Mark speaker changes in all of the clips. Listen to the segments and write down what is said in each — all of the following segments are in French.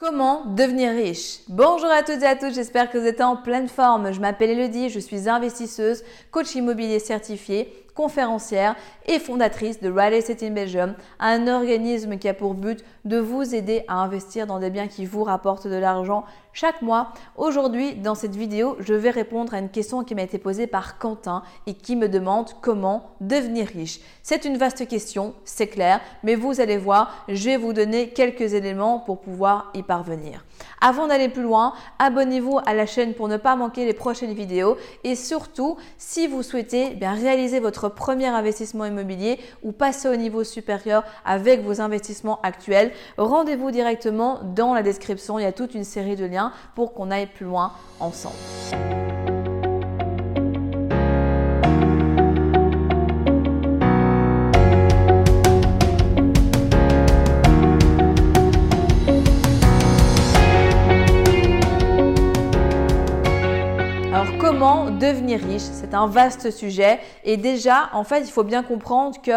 Speaker 1: Comment devenir riche Bonjour à toutes et à tous, j'espère que vous êtes en pleine forme. Je m'appelle Elodie, je suis investisseuse, coach immobilier certifié conférencière et fondatrice de Real Estate in Belgium, un organisme qui a pour but de vous aider à investir dans des biens qui vous rapportent de l'argent chaque mois. Aujourd'hui, dans cette vidéo, je vais répondre à une question qui m'a été posée par Quentin et qui me demande comment devenir riche. C'est une vaste question, c'est clair, mais vous allez voir, je vais vous donner quelques éléments pour pouvoir y parvenir. Avant d'aller plus loin, abonnez-vous à la chaîne pour ne pas manquer les prochaines vidéos et surtout, si vous souhaitez bien réaliser votre premier investissement immobilier ou passer au niveau supérieur avec vos investissements actuels, rendez-vous directement dans la description. Il y a toute une série de liens pour qu'on aille plus loin ensemble. Devenir riche C'est un vaste sujet et déjà, en fait, il faut bien comprendre que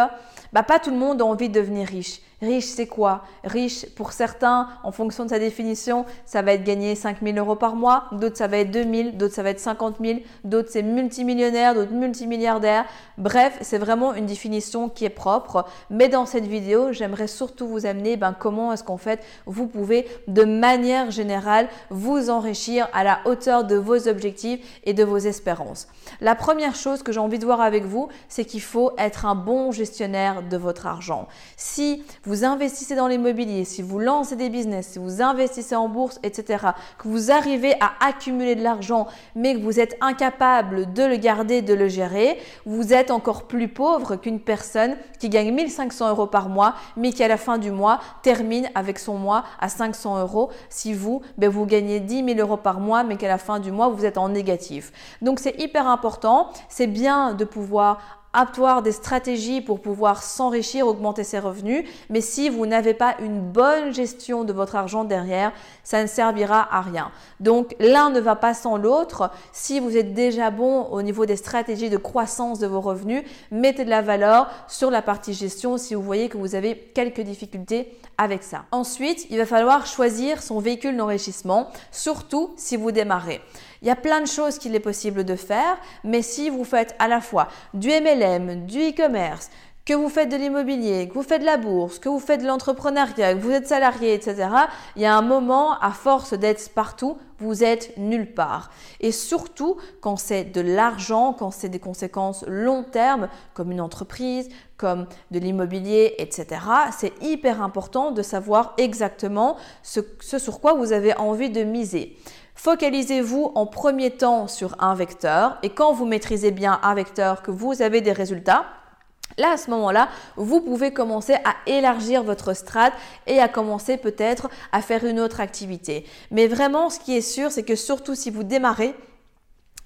Speaker 1: bah, pas tout le monde a envie de devenir riche. Riche, c'est quoi? Riche, pour certains, en fonction de sa définition, ça va être gagner 5 000 euros par mois, d'autres ça va être 2 000, d'autres ça va être 50 000, d'autres c'est multimillionnaire, d'autres multimilliardaire. Bref, c'est vraiment une définition qui est propre. Mais dans cette vidéo, j'aimerais surtout vous amener ben, comment est-ce qu'en fait vous pouvez de manière générale vous enrichir à la hauteur de vos objectifs et de vos espérances. La première chose que j'ai envie de voir avec vous, c'est qu'il faut être un bon gestionnaire de votre argent. Si vous vous investissez dans l'immobilier, si vous lancez des business, si vous investissez en bourse, etc., que vous arrivez à accumuler de l'argent, mais que vous êtes incapable de le garder, de le gérer, vous êtes encore plus pauvre qu'une personne qui gagne 1500 euros par mois, mais qui à la fin du mois termine avec son mois à 500 euros. Si vous, ben vous gagnez 10 000 euros par mois, mais qu'à la fin du mois, vous êtes en négatif. Donc c'est hyper important. C'est bien de pouvoir avoir des stratégies pour pouvoir s'enrichir, augmenter ses revenus, mais si vous n'avez pas une bonne gestion de votre argent derrière, ça ne servira à rien. Donc l'un ne va pas sans l'autre. Si vous êtes déjà bon au niveau des stratégies de croissance de vos revenus, mettez de la valeur sur la partie gestion si vous voyez que vous avez quelques difficultés avec ça. Ensuite, il va falloir choisir son véhicule d'enrichissement, surtout si vous démarrez. Il y a plein de choses qu'il est possible de faire, mais si vous faites à la fois du MLM, du e-commerce, que vous faites de l'immobilier, que vous faites de la bourse, que vous faites de l'entrepreneuriat, que vous êtes salarié, etc., il y a un moment, à force d'être partout, vous êtes nulle part. Et surtout quand c'est de l'argent, quand c'est des conséquences long terme, comme une entreprise, comme de l'immobilier, etc., c'est hyper important de savoir exactement ce, ce sur quoi vous avez envie de miser. Focalisez-vous en premier temps sur un vecteur et quand vous maîtrisez bien un vecteur, que vous avez des résultats, Là, à ce moment-là, vous pouvez commencer à élargir votre strate et à commencer peut-être à faire une autre activité. Mais vraiment, ce qui est sûr, c'est que surtout si vous démarrez,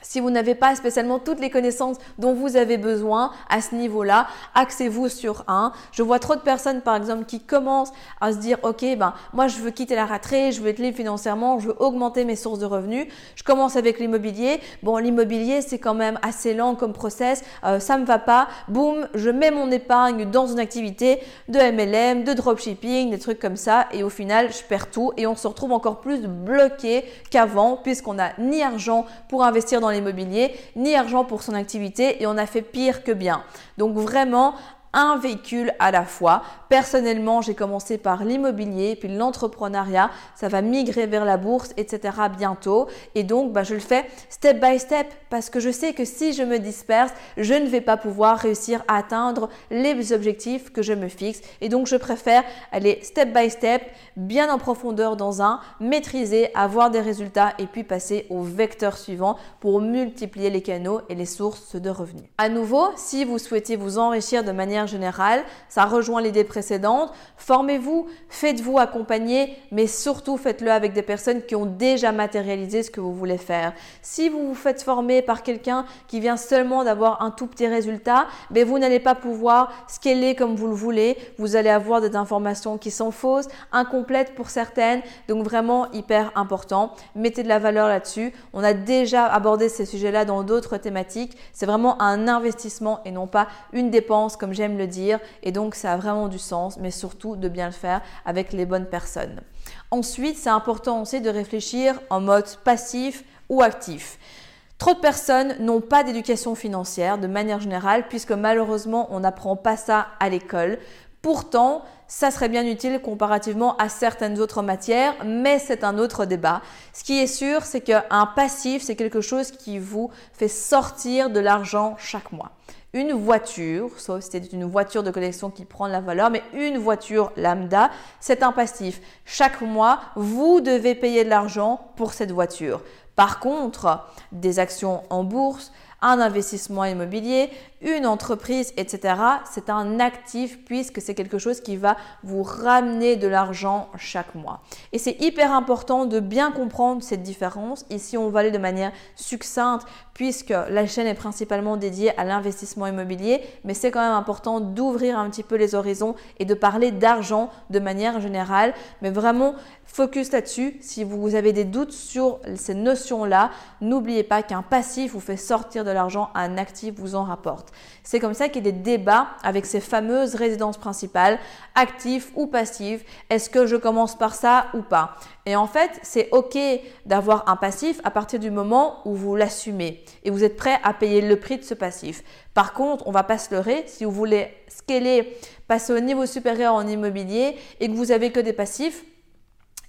Speaker 1: si vous n'avez pas spécialement toutes les connaissances dont vous avez besoin à ce niveau-là, axez-vous sur un. Je vois trop de personnes, par exemple, qui commencent à se dire, OK, ben, moi, je veux quitter la raterie, je veux être libre financièrement, je veux augmenter mes sources de revenus. Je commence avec l'immobilier. Bon, l'immobilier, c'est quand même assez lent comme process. Euh, ça me va pas. Boum, je mets mon épargne dans une activité de MLM, de dropshipping, des trucs comme ça. Et au final, je perds tout et on se retrouve encore plus bloqué qu'avant puisqu'on n'a ni argent pour investir dans l'immobilier, ni argent pour son activité et on a fait pire que bien. Donc vraiment, un véhicule à la fois. Personnellement, j'ai commencé par l'immobilier, puis l'entrepreneuriat. Ça va migrer vers la bourse, etc. bientôt. Et donc, bah, je le fais step by step parce que je sais que si je me disperse, je ne vais pas pouvoir réussir à atteindre les objectifs que je me fixe. Et donc, je préfère aller step by step, bien en profondeur dans un, maîtriser, avoir des résultats et puis passer au vecteur suivant pour multiplier les canaux et les sources de revenus. À nouveau, si vous souhaitez vous enrichir de manière générale, ça rejoint l'idée précédente. Formez-vous, faites-vous accompagner, mais surtout faites-le avec des personnes qui ont déjà matérialisé ce que vous voulez faire. Si vous vous faites former par quelqu'un qui vient seulement d'avoir un tout petit résultat, mais ben vous n'allez pas pouvoir scaler comme vous le voulez. Vous allez avoir des informations qui sont fausses, incomplètes pour certaines, donc vraiment hyper important. Mettez de la valeur là-dessus. On a déjà abordé ces sujets-là dans d'autres thématiques. C'est vraiment un investissement et non pas une dépense comme le dire. Et donc, ça a vraiment du sens, mais surtout de bien le faire avec les bonnes personnes. Ensuite, c'est important aussi de réfléchir en mode passif ou actif. Trop de personnes n'ont pas d'éducation financière de manière générale puisque malheureusement on n'apprend pas ça à l'école. Pourtant, ça serait bien utile comparativement à certaines autres matières, mais c'est un autre débat. Ce qui est sûr, c'est qu'un passif, c'est quelque chose qui vous fait sortir de l'argent chaque mois. Une voiture, sauf c'est une voiture de collection qui prend de la valeur, mais une voiture lambda, c'est un passif. Chaque mois, vous devez payer de l'argent pour cette voiture. Par contre, des actions en bourse, un investissement immobilier, une entreprise, etc., c'est un actif puisque c'est quelque chose qui va vous ramener de l'argent chaque mois. Et c'est hyper important de bien comprendre cette différence. Ici, on va aller de manière succincte puisque la chaîne est principalement dédiée à l'investissement immobilier, mais c'est quand même important d'ouvrir un petit peu les horizons et de parler d'argent de manière générale, mais vraiment focus là-dessus. Si vous avez des doutes sur ces notions-là, n'oubliez pas qu'un passif vous fait sortir de l'argent, un actif vous en rapporte. C'est comme ça qu'il y a des débats avec ces fameuses résidences principales, actives ou passives. Est-ce que je commence par ça ou pas? Et en fait, c'est OK d'avoir un passif à partir du moment où vous l'assumez et vous êtes prêt à payer le prix de ce passif. Par contre, on va pas se leurrer, si vous voulez scaler, passer au niveau supérieur en immobilier et que vous avez que des passifs,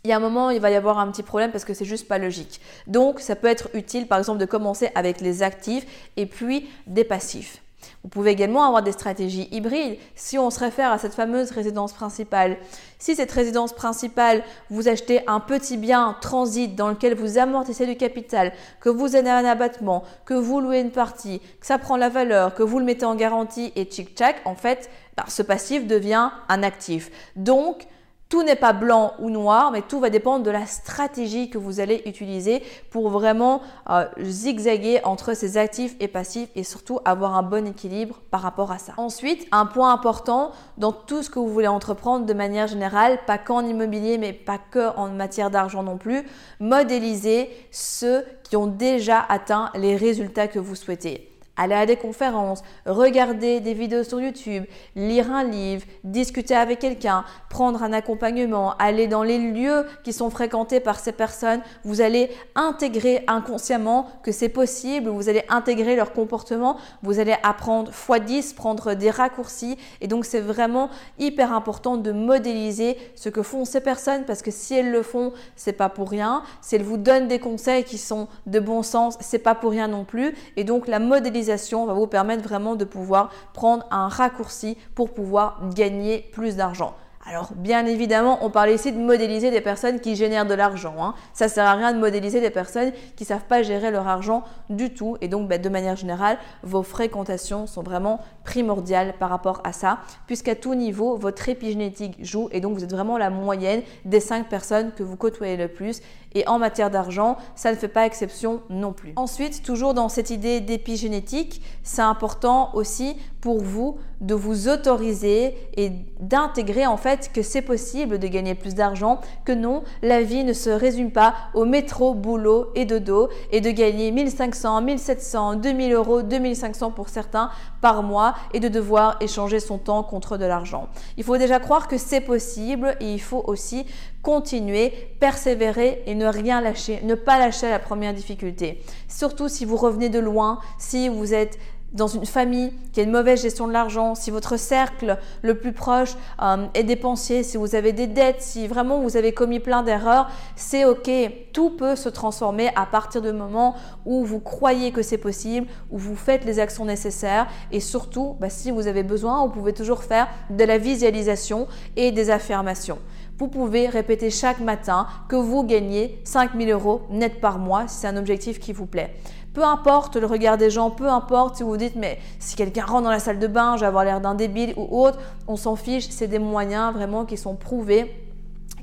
Speaker 1: il y a un moment, il va y avoir un petit problème parce que c'est juste pas logique. Donc, ça peut être utile, par exemple, de commencer avec les actifs et puis des passifs. Vous pouvez également avoir des stratégies hybrides si on se réfère à cette fameuse résidence principale. Si cette résidence principale, vous achetez un petit bien transit dans lequel vous amortissez du capital, que vous avez un abattement, que vous louez une partie, que ça prend la valeur, que vous le mettez en garantie et tchic-tchac, en fait, bah, ce passif devient un actif. Donc, tout n'est pas blanc ou noir, mais tout va dépendre de la stratégie que vous allez utiliser pour vraiment euh, zigzaguer entre ces actifs et passifs et surtout avoir un bon équilibre par rapport à ça. Ensuite, un point important dans tout ce que vous voulez entreprendre de manière générale, pas qu'en immobilier, mais pas que en matière d'argent non plus, modéliser ceux qui ont déjà atteint les résultats que vous souhaitez aller à des conférences, regarder des vidéos sur YouTube, lire un livre, discuter avec quelqu'un, prendre un accompagnement, aller dans les lieux qui sont fréquentés par ces personnes, vous allez intégrer inconsciemment que c'est possible, vous allez intégrer leur comportement, vous allez apprendre x10, prendre des raccourcis. Et donc c'est vraiment hyper important de modéliser ce que font ces personnes parce que si elles le font, c'est pas pour rien. Si elles vous donnent des conseils qui sont de bon sens, c'est pas pour rien non plus. Et donc la modélisation va vous permettre vraiment de pouvoir prendre un raccourci pour pouvoir gagner plus d'argent. Alors, bien évidemment, on parle ici de modéliser des personnes qui génèrent de l'argent. Hein. Ça sert à rien de modéliser des personnes qui savent pas gérer leur argent du tout. Et donc, bah, de manière générale, vos fréquentations sont vraiment primordiales par rapport à ça, puisqu'à tout niveau, votre épigénétique joue. Et donc, vous êtes vraiment la moyenne des cinq personnes que vous côtoyez le plus. Et en matière d'argent, ça ne fait pas exception non plus. Ensuite, toujours dans cette idée d'épigénétique, c'est important aussi pour vous de vous autoriser et d'intégrer en fait que c'est possible de gagner plus d'argent, que non, la vie ne se résume pas au métro, boulot et dodo et de gagner 1500, 1700, 2000 euros, 2500 pour certains par mois et de devoir échanger son temps contre de l'argent. Il faut déjà croire que c'est possible et il faut aussi continuer, persévérer et ne rien lâcher, ne pas lâcher la première difficulté. Surtout si vous revenez de loin, si vous êtes dans une famille qui a une mauvaise gestion de l'argent, si votre cercle le plus proche euh, est dépensier, si vous avez des dettes, si vraiment vous avez commis plein d'erreurs, c'est ok. Tout peut se transformer à partir du moment où vous croyez que c'est possible, où vous faites les actions nécessaires et surtout, bah, si vous avez besoin, vous pouvez toujours faire de la visualisation et des affirmations. Vous pouvez répéter chaque matin que vous gagnez 5000 euros net par mois si c'est un objectif qui vous plaît. Peu importe le regard des gens, peu importe si vous dites mais si quelqu'un rentre dans la salle de bain, je vais avoir l'air d'un débile ou autre, on s'en fiche, c'est des moyens vraiment qui sont prouvés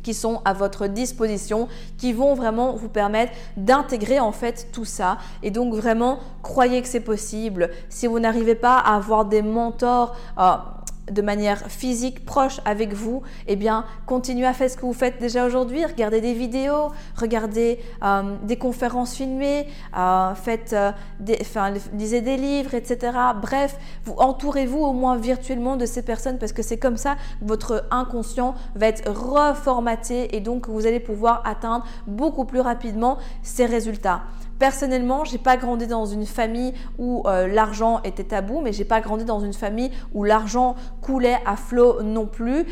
Speaker 1: qui sont à votre disposition, qui vont vraiment vous permettre d'intégrer en fait tout ça. Et donc vraiment, croyez que c'est possible. Si vous n'arrivez pas à avoir des mentors, euh, de manière physique, proche avec vous, eh bien, continuez à faire ce que vous faites déjà aujourd'hui. Regardez des vidéos, regardez euh, des conférences filmées, euh, faites euh, des, enfin, lisez des livres, etc. Bref, vous entourez-vous au moins virtuellement de ces personnes parce que c'est comme ça que votre inconscient va être reformaté et donc vous allez pouvoir atteindre beaucoup plus rapidement ces résultats. Personnellement, j'ai pas grandi dans une famille où euh, l'argent était tabou, mais j'ai pas grandi dans une famille où l'argent coulait à flot non plus.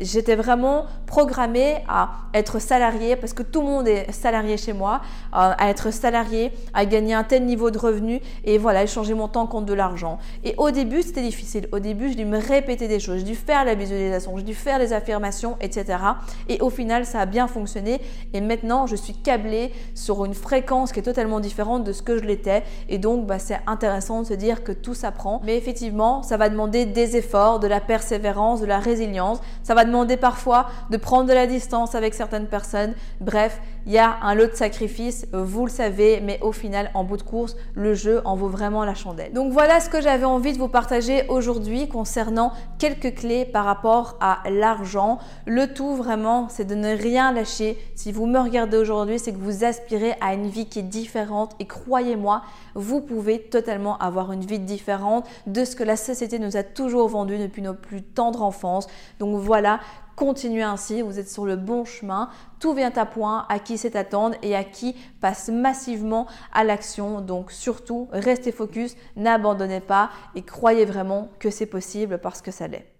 Speaker 1: J'étais vraiment programmée à être salariée parce que tout le monde est salarié chez moi, euh, à être salarié, à gagner un tel niveau de revenu et voilà, échanger mon temps contre de l'argent. Et au début, c'était difficile. Au début, je dû me répéter des choses, j'ai dû faire la visualisation, j'ai dû faire les affirmations, etc. Et au final, ça a bien fonctionné. Et maintenant, je suis câblée sur une fréquence qui est totalement différente de ce que je l'étais. Et donc, bah, c'est intéressant de se dire que tout s'apprend. Mais effectivement, ça va demander des efforts, de la persévérance, de la résilience. Ça va demander parfois de prendre de la distance avec certaines personnes. Bref, il y a un lot de sacrifices, vous le savez, mais au final, en bout de course, le jeu en vaut vraiment la chandelle. Donc voilà ce que j'avais envie de vous partager aujourd'hui concernant quelques clés par rapport à l'argent. Le tout vraiment, c'est de ne rien lâcher. Si vous me regardez aujourd'hui, c'est que vous aspirez à une vie qui est différente et croyez-moi, vous pouvez totalement avoir une vie différente de ce que la société nous a toujours vendu depuis nos plus tendres enfance. Donc voilà, continuez ainsi, vous êtes sur le bon chemin, tout vient à point, à qui c'est attendre et à qui passe massivement à l'action. Donc surtout, restez focus, n'abandonnez pas et croyez vraiment que c'est possible parce que ça l'est.